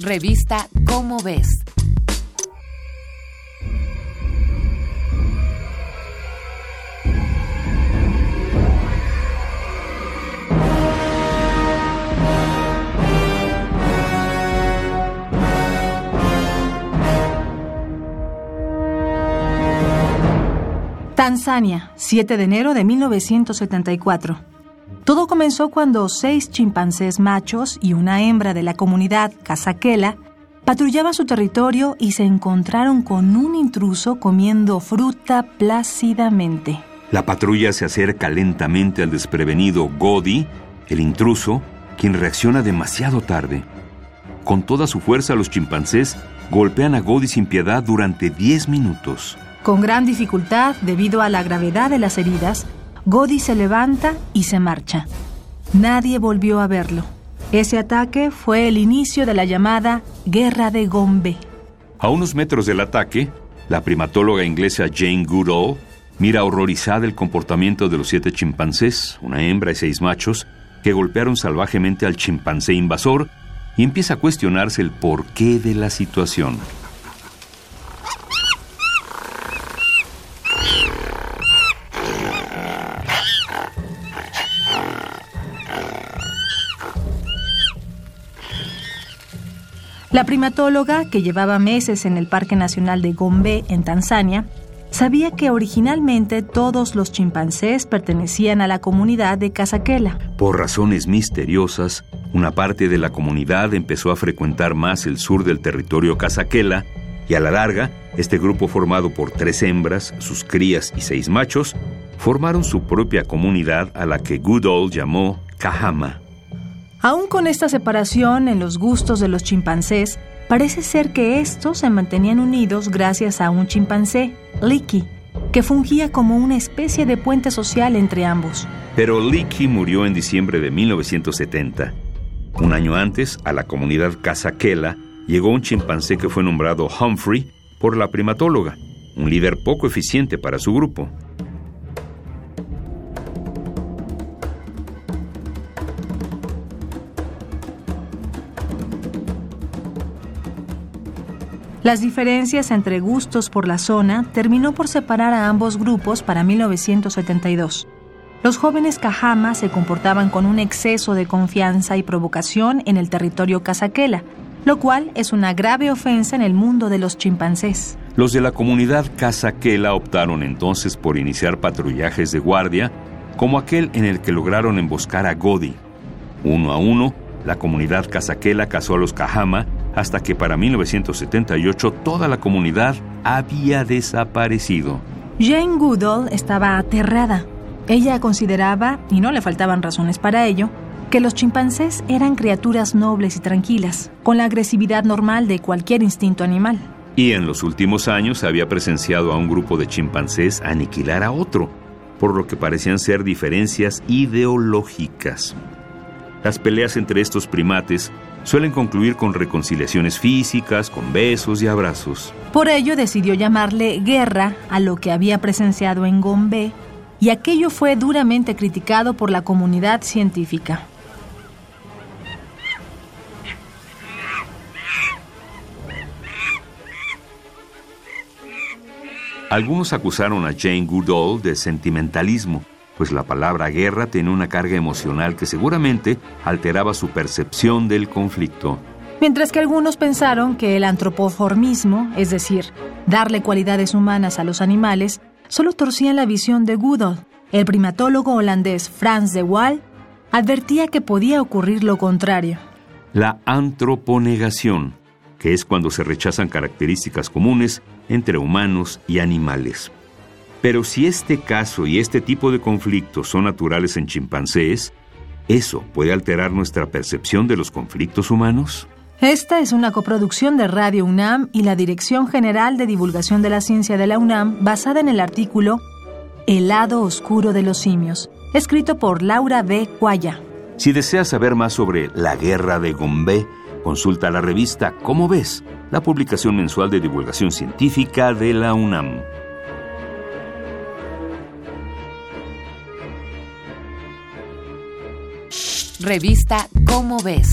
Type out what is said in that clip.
Revista Cómo ves. Tanzania, 7 de enero de 1974. Todo comenzó cuando seis chimpancés machos y una hembra de la comunidad Casaquela patrullaban su territorio y se encontraron con un intruso comiendo fruta plácidamente. La patrulla se acerca lentamente al desprevenido Godi, el intruso, quien reacciona demasiado tarde. Con toda su fuerza los chimpancés golpean a Godi sin piedad durante 10 minutos. Con gran dificultad, debido a la gravedad de las heridas, Godi se levanta y se marcha. Nadie volvió a verlo. Ese ataque fue el inicio de la llamada Guerra de Gombe. A unos metros del ataque, la primatóloga inglesa Jane Goodall mira horrorizada el comportamiento de los siete chimpancés, una hembra y seis machos, que golpearon salvajemente al chimpancé invasor y empieza a cuestionarse el porqué de la situación. La primatóloga, que llevaba meses en el Parque Nacional de Gombe, en Tanzania, sabía que originalmente todos los chimpancés pertenecían a la comunidad de Casaquela. Por razones misteriosas, una parte de la comunidad empezó a frecuentar más el sur del territorio Casaquela y a la larga, este grupo formado por tres hembras, sus crías y seis machos, formaron su propia comunidad a la que Goodall llamó Kahama. Aún con esta separación en los gustos de los chimpancés, parece ser que estos se mantenían unidos gracias a un chimpancé, Licky, que fungía como una especie de puente social entre ambos. Pero Licky murió en diciembre de 1970. Un año antes, a la comunidad Casaquela llegó un chimpancé que fue nombrado Humphrey por la primatóloga, un líder poco eficiente para su grupo. Las diferencias entre gustos por la zona terminó por separar a ambos grupos para 1972. Los jóvenes Cajama se comportaban con un exceso de confianza y provocación en el territorio casaquela, lo cual es una grave ofensa en el mundo de los chimpancés. Los de la comunidad casaquela optaron entonces por iniciar patrullajes de guardia, como aquel en el que lograron emboscar a Godi. Uno a uno, la comunidad casaquela cazó a los Cajama hasta que para 1978 toda la comunidad había desaparecido. Jane Goodall estaba aterrada. Ella consideraba, y no le faltaban razones para ello, que los chimpancés eran criaturas nobles y tranquilas, con la agresividad normal de cualquier instinto animal. Y en los últimos años había presenciado a un grupo de chimpancés aniquilar a otro, por lo que parecían ser diferencias ideológicas. Las peleas entre estos primates suelen concluir con reconciliaciones físicas, con besos y abrazos. Por ello decidió llamarle guerra a lo que había presenciado en Gombe, y aquello fue duramente criticado por la comunidad científica. Algunos acusaron a Jane Goodall de sentimentalismo pues la palabra guerra tiene una carga emocional que seguramente alteraba su percepción del conflicto. Mientras que algunos pensaron que el antropoformismo, es decir, darle cualidades humanas a los animales, solo torcían la visión de Goodall. El primatólogo holandés Frans de Waal advertía que podía ocurrir lo contrario. La antroponegación, que es cuando se rechazan características comunes entre humanos y animales. Pero si este caso y este tipo de conflictos son naturales en chimpancés, ¿eso puede alterar nuestra percepción de los conflictos humanos? Esta es una coproducción de Radio UNAM y la Dirección General de Divulgación de la Ciencia de la UNAM basada en el artículo El lado oscuro de los simios, escrito por Laura B. Cuaya. Si deseas saber más sobre la guerra de Gombe, consulta la revista Cómo ves, la publicación mensual de divulgación científica de la UNAM. Revista Cómo ves.